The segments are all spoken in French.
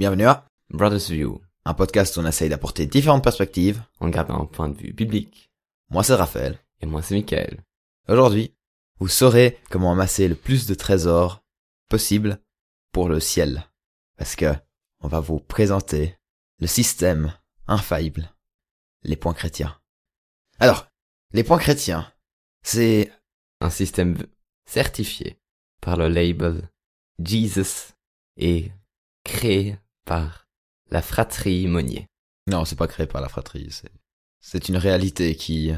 Bienvenue à Brothers View, un podcast où on essaye d'apporter différentes perspectives. en gardant un point de vue biblique. Moi c'est Raphaël. Et moi c'est Michael. Aujourd'hui, vous saurez comment amasser le plus de trésors possible pour le ciel. Parce que on va vous présenter le système infaillible, les points chrétiens. Alors, les points chrétiens, c'est Un système certifié par le label Jesus et créé par la fratrie Monnier. non, c'est pas créé par la fratrie, c'est une réalité qui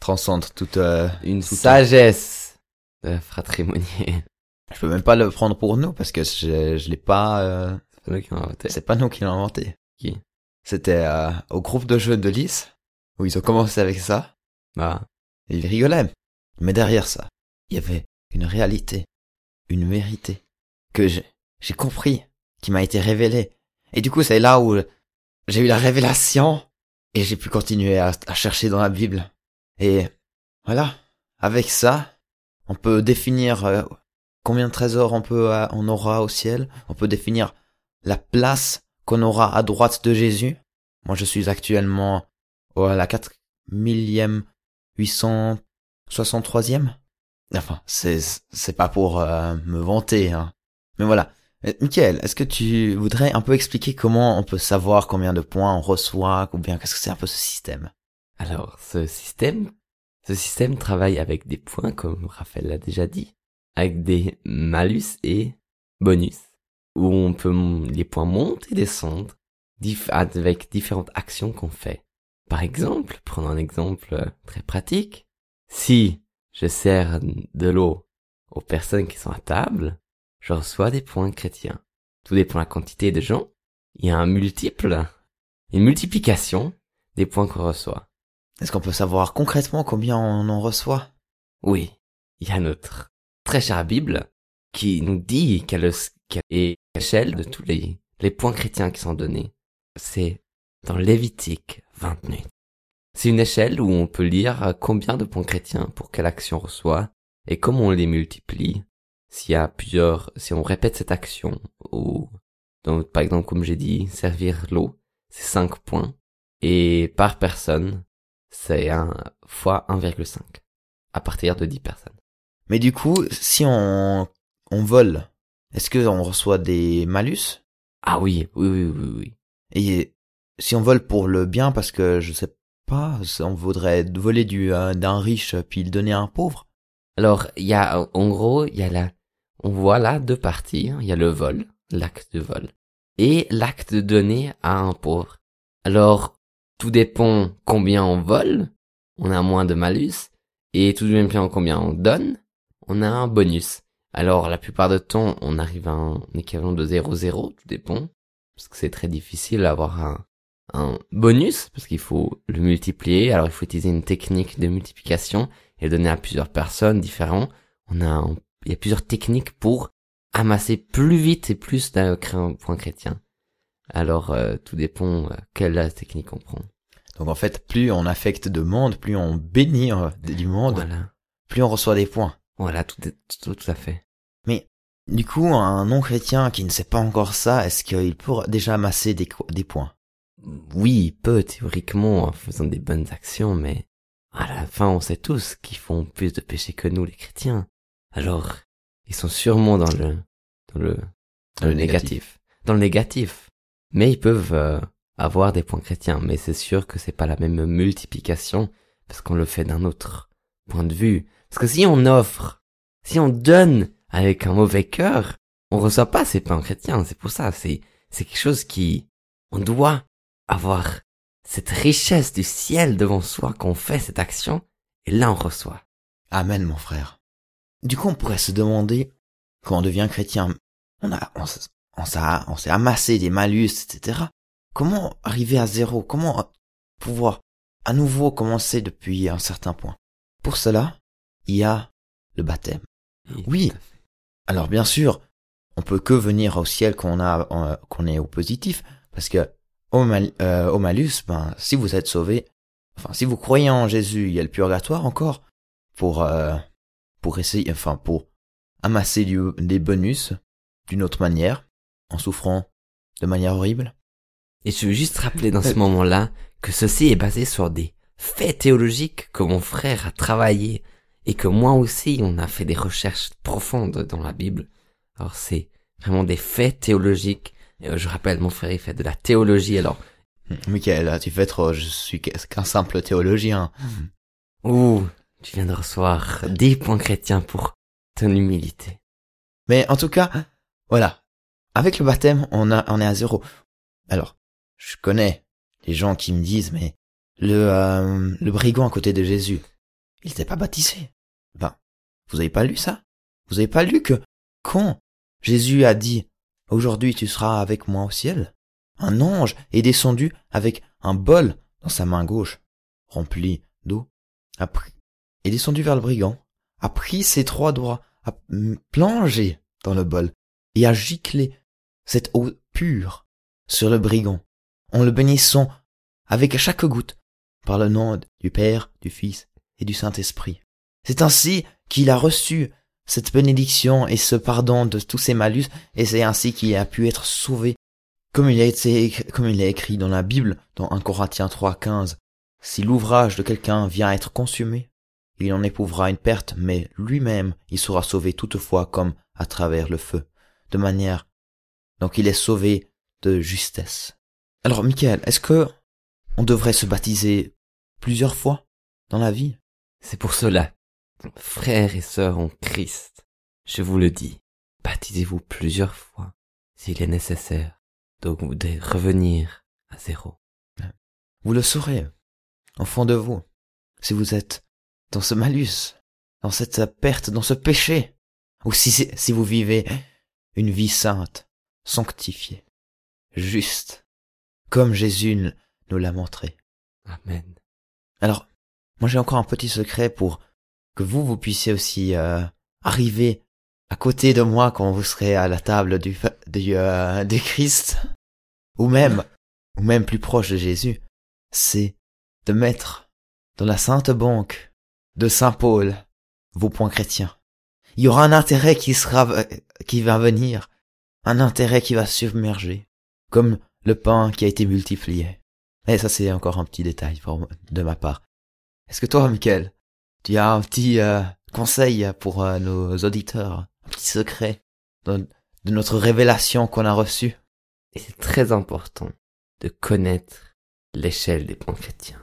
transcende toute. euh, Une sagesse de la fratrie Monnier. Je peux même pas le prendre pour nous parce que je, je l'ai pas. euh, C'est eux qui ont inventé. C'est pas nous qui l'avons inventé. Qui? C'était euh, au groupe de jeux de Lys où ils ont commencé avec ça Bah, et ils rigolaient. Mais derrière ça, il y avait une réalité, une vérité que j'ai compris, qui m'a été révélée. Et du coup, c'est là où j'ai eu la révélation et j'ai pu continuer à, chercher dans la Bible. Et voilà, avec ça, on peut définir euh, combien de trésors on peut euh, on aura au ciel. On peut définir la place qu'on aura à droite de Jésus. Moi, je suis actuellement au- à la 4 millième 863e. Enfin, c'est c'est pas pour euh, me vanter, hein. Mais voilà. Euh, Michael, est-ce que tu voudrais un peu expliquer comment on peut savoir combien de points on reçoit, ou bien qu'est-ce que c'est un peu ce système? Alors ce système, ce système travaille avec des points comme Raphaël l'a déjà dit, avec des malus et bonus, où on peut les points monter et descendre avec différentes actions qu'on fait. Par exemple, prenons un exemple euh, très pratique. Si je sers de l'eau aux personnes qui sont à table, je reçois des points chrétiens. Tout dépend de la quantité de gens. Il y a un multiple, une multiplication des points qu'on reçoit. Est-ce qu'on peut savoir concrètement combien on en reçoit? Oui, il y a notre très chère Bible qui nous dit quelle quelle est l'échelle de tous les, les points chrétiens qui sont donnés. C'est dans Lévitique 28. C'est une échelle où on peut lire combien de points chrétiens pour quelle action on reçoit et comment on les multiplie. S'il y a plusieurs, si on répète cette action ou, donc, par exemple, comme j'ai dit, servir l'eau, c'est 5 points. Et par personne, c'est un fois 1,5 à partir de 10 personnes. Mais du coup, si on on vole, est-ce que on reçoit des malus? Ah oui, oui, oui, oui, oui. Et si on vole pour le bien, parce que je sais pas, on voudrait voler du euh, d'un riche puis le donner à un pauvre? Alors, il y a, en gros, il y a la, on voit là deux parties. hein. Il y a le vol, l'acte de vol, et l'acte de donner à un pauvre. Alors, tout dépend combien on vole, on a moins de malus, et tout dépend combien on donne, on a un bonus. Alors, la plupart du temps, on arrive à un équivalent de 0,0, tout dépend, parce que c'est très difficile d'avoir un, bonus, parce qu'il faut le multiplier, alors il faut utiliser une technique de multiplication, et donner à plusieurs personnes différentes. On a, un- il y a plusieurs techniques pour amasser plus vite et plus d'un point chrétien. Alors, euh, tout dépend euh, quelle technique on prend. Donc en fait, plus on affecte de monde, plus on bénit euh, du monde, Voilà. plus on reçoit des points. Voilà, tout, est- tout, tout à fait. Du coup, un non-chrétien qui ne sait pas encore ça, est-ce qu'il peut déjà amasser des, des points? Oui, il peut, théoriquement, en faisant des bonnes actions, mais à la fin, on sait tous qu'ils font plus de péchés que nous, les chrétiens. Alors, ils sont sûrement dans le, dans le, dans le négatif. Dans le négatif. Mais ils peuvent euh, avoir des points chrétiens, mais c'est sûr que c'est pas la même multiplication, parce qu'on le fait d'un autre point de vue. Parce que si on offre, si on donne avec un mauvais cœur, on reçoit pas ces points chrétiens. C'est pour ça, c'est, c'est quelque chose qui, on doit avoir cette richesse du ciel devant soi qu'on fait cette action, et là on reçoit. Amen, mon frère. Du coup, on pourrait se demander, quand on devient chrétien, on a, on, on s'est, on s'est amassé des malus, etc. Comment arriver à zéro? Comment pouvoir à nouveau commencer depuis un certain point? Pour cela, il y a le baptême. Oui. Alors bien sûr, on peut que venir au ciel quand on a euh, qu'on est au positif, parce que au, mal- euh, au malus, ben si vous êtes sauvé, enfin si vous croyez en Jésus, il y a le purgatoire encore pour euh, pour essayer, enfin pour amasser du- des bonus d'une autre manière, en souffrant de manière horrible. Et je veux juste rappeler dans ce moment-là que ceci est basé sur des faits théologiques que mon frère a travaillé et que moi aussi on a fait des recherches profondes dans la Bible. Alors c'est vraiment des faits théologiques. Et euh, je rappelle, mon frère il fait de la théologie alors. Michael, tu fais trop, je suis qu'un simple théologien. Ouh, tu viens de recevoir 10 points chrétiens pour ton humilité. Mais en tout cas, voilà. Avec le baptême, on a, on est à zéro. Alors, je connais les gens qui me disent, mais le, euh, le brigand à côté de Jésus, il n'était pas baptisé. Ben, vous avez pas lu ça? Vous avez pas lu que quand Jésus a dit, aujourd'hui tu seras avec moi au ciel, un ange est descendu avec un bol dans sa main gauche, rempli d'eau, a pris, est descendu vers le brigand, a pris ses trois doigts, a plongé dans le bol, et a giclé cette eau pure sur le brigand, en le bénissant avec chaque goutte, par le nom du Père, du Fils et du Saint-Esprit. C'est ainsi qu'il a reçu cette bénédiction et ce pardon de tous ses malus, et c'est ainsi qu'il a pu être sauvé, comme il a été, comme il est écrit dans la Bible, dans 1 Corinthiens 3, 15. Si l'ouvrage de quelqu'un vient être consumé, il en éprouvera une perte, mais lui-même il sera sauvé toutefois comme à travers le feu, de manière donc il est sauvé de justesse. Alors Michael, est-ce que on devrait se baptiser plusieurs fois dans la vie? C'est pour cela, frères et sœurs en Christ, je vous le dis, baptisez-vous plusieurs fois s'il est nécessaire, donc de revenir à zéro. Vous le saurez, au fond de vous, si vous êtes dans ce malus, dans cette perte, dans ce péché, ou si, si vous vivez une vie sainte, sanctifiée, juste, comme Jésus nous l'a montré. Amen. Alors, moi j'ai encore un petit secret pour que vous, vous puissiez aussi euh, arriver à côté de moi quand vous serez à la table du, du, euh, du Christ, ou même, ou même plus proche de Jésus, c'est de mettre dans la sainte banque de Saint Paul vos points chrétiens. Il y aura un intérêt qui sera, euh, qui va venir, un intérêt qui va submerger, comme le pain qui a été multiplié. Et ça c'est encore un petit détail de ma part. Est-ce que toi, Michael, tu as un petit euh, conseil pour euh, nos auditeurs, un petit secret de, de notre révélation qu'on a reçue? Et c'est très important de connaître l'échelle des points chrétiens.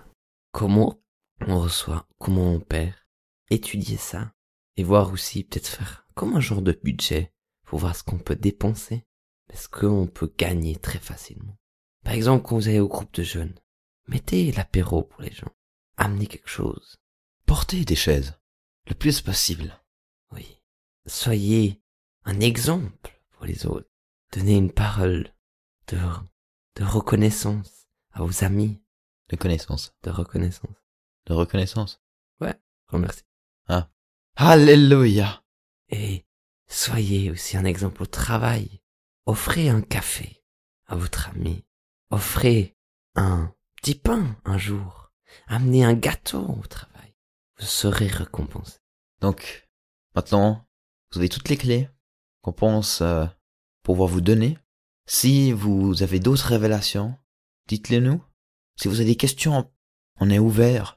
Comment on reçoit, comment on perd, étudier ça, et voir aussi peut-être faire comme un genre de budget pour voir ce qu'on peut dépenser, parce qu'on peut gagner très facilement. Par exemple, quand vous allez au groupe de jeunes, mettez l'apéro pour les gens, amenez quelque chose. Portez des chaises, le plus possible. Oui. Soyez un exemple pour les autres. Donnez une parole de, de reconnaissance à vos amis. De connaissance. De reconnaissance. De reconnaissance. Ouais, remercie. Ah. Alléluia. Et soyez aussi un exemple au travail. Offrez un café à votre ami. Offrez un petit pain un jour. Amenez un gâteau au travail. Vous serez récompensé. Donc, maintenant, vous avez toutes les clés qu'on pense euh, pouvoir vous donner. Si vous avez d'autres révélations, dites-les nous. Si vous avez des questions, on est ouvert.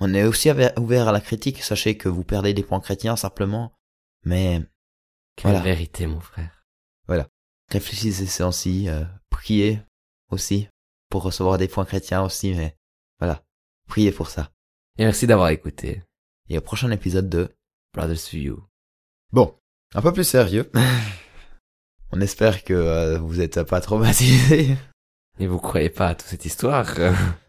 On est aussi ouvert à la critique. Sachez que vous perdez des points chrétiens simplement. Mais Quelle Voilà. vérité, mon frère. voilà. Réfléchissez temps-ci. euh, priez aussi pour recevoir des points chrétiens aussi. Mais voilà. Priez pour ça. Et merci d'avoir écouté. Et au prochain épisode de... Brothers to you. Bon, un peu plus sérieux. on espère que euh, vous êtes pas traumatisés. Et vous croyez pas à toute cette histoire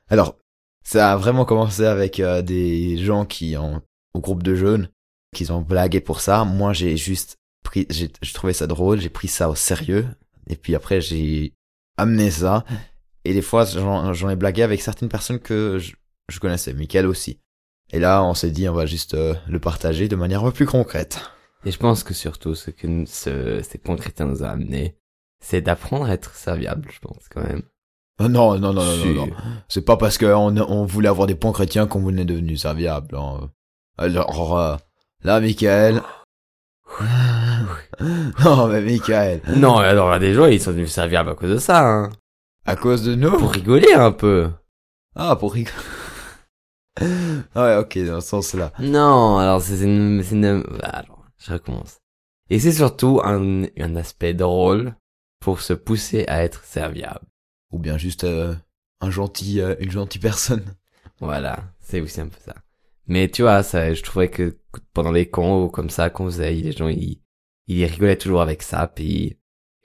Alors, ça a vraiment commencé avec euh, des gens qui ont au groupe de jeunes, qui ont blagué pour ça. Moi, j'ai juste pris, j'ai j'ai trouvé ça drôle, j'ai pris ça au sérieux, et puis après j'ai amené ça. Et des fois, j'en j'en ai blagué avec certaines personnes que je, je connaissais, Michael aussi. Et là, on s'est dit, on va juste euh, le partager de manière un peu plus concrète. Et je pense que surtout ce que ce, ces points chrétiens nous a amené, c'est d'apprendre à être serviable, je pense, quand même. Non, non, non, non, Si. non, non. C'est pas parce qu'on on voulait avoir des points chrétiens qu'on est devenu serviable. hein. Alors, euh, là, Michael. Non, mais Michael. Non, alors là, des gens, ils sont devenus serviables à cause de ça, hein. À cause de nous? Pour rigoler un peu. Ah, pour rigoler. ouais, ok, dans ce sens-là. Non, alors c'est une, c'est une, alors, je recommence. Et c'est surtout un, un aspect drôle pour se pousser à être serviable. Ou bien juste euh, un gentil, euh, une gentille personne. Voilà, c'est aussi un peu ça. Mais tu vois, ça, je trouvais que pendant les cons comme ça qu'on faisait, les gens, ils, ils rigolaient toujours avec ça, puis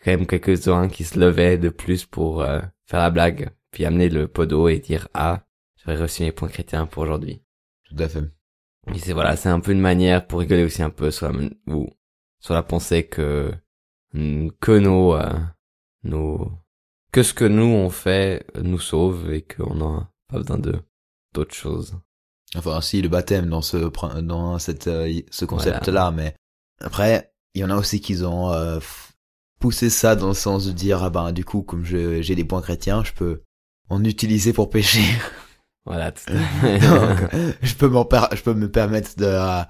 quand même quelques-uns qui se levaient de plus pour euh, faire la blague, puis amener le podo et dire ah, j'aurais reçu mes points chrétiens pour aujourd'hui. Tout à fait. Et c'est voilà, c'est un peu une manière pour rigoler aussi un peu sur la, ou, sur la pensée que que nos euh, nos que ce que nous on fait nous sauve et qu'on n'a pas besoin de d'autres choses. Enfin, si le baptême dans ce dans cette euh, ce concept-là, mais après il y en a aussi qui ont euh, poussé ça dans le sens de dire ah ben du coup comme j'ai des points chrétiens, je peux en utiliser pour pécher. Voilà. Tout Donc, je peux m'en je peux me permettre de euh,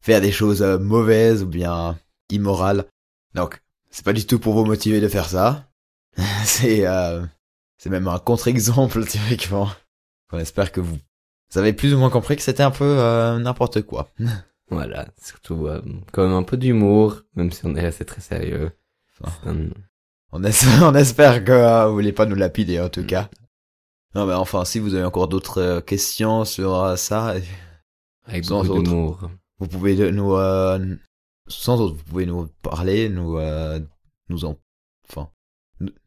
faire des choses euh, mauvaises ou bien immorales. Donc c'est pas du tout pour vous motiver de faire ça. c'est euh, c'est même un contre-exemple théoriquement. On espère que vous vous avez plus ou moins compris que c'était un peu euh, n'importe quoi. Voilà, surtout euh, quand même un peu d'humour, même si on est resté très sérieux. Enfin, on, espère, on espère que euh, vous voulez pas nous lapider en tout cas. Non mais enfin, si vous avez encore d'autres euh, questions sur ça, avec sans beaucoup d'humour, vous pouvez nous sans autre, vous pouvez nous parler, nous nous en enfin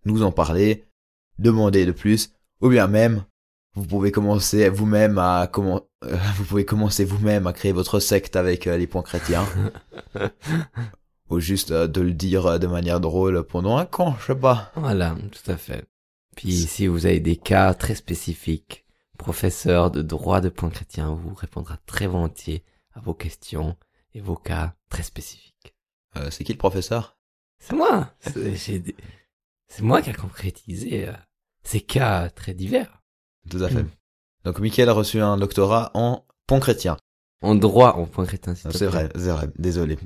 nous en parler, demander de plus, ou bien même vous pouvez commencer vous-même à comment euh, vous pouvez commencer vous-même à créer votre secte avec euh, les points chrétiens. Ou juste euh, de le dire de manière drôle pendant un camp je sais pas. Voilà tout à fait. Puis si vous avez des cas très spécifiques professeur de droit de points chrétiens vous répondra très volontiers à vos questions et vos cas très spécifiques. C'est qui le professeur? C'est moi c'est moi qui a concrétisé ces cas très divers tout à fait. Hmm. Donc Michael a reçu un doctorat en pont chrétien. En droit en pont chrétien. c'est vrai, c'est vrai. Désolé.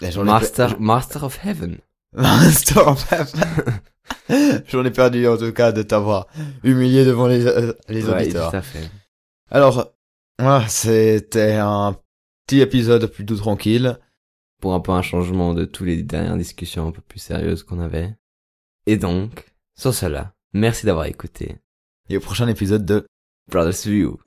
Master, Master of Heaven. Master of Heaven. J'en ai perdu en tout cas de t'avoir humilié devant les, euh, les auditeurs. Tout à fait. Alors, voilà, c'était un petit épisode plutôt tranquille. Pour un peu un changement de tous les dernières discussions un peu plus sérieuses qu'on avait. Et donc, sur cela, merci d'avoir écouté et au prochain épisode de Brothers View.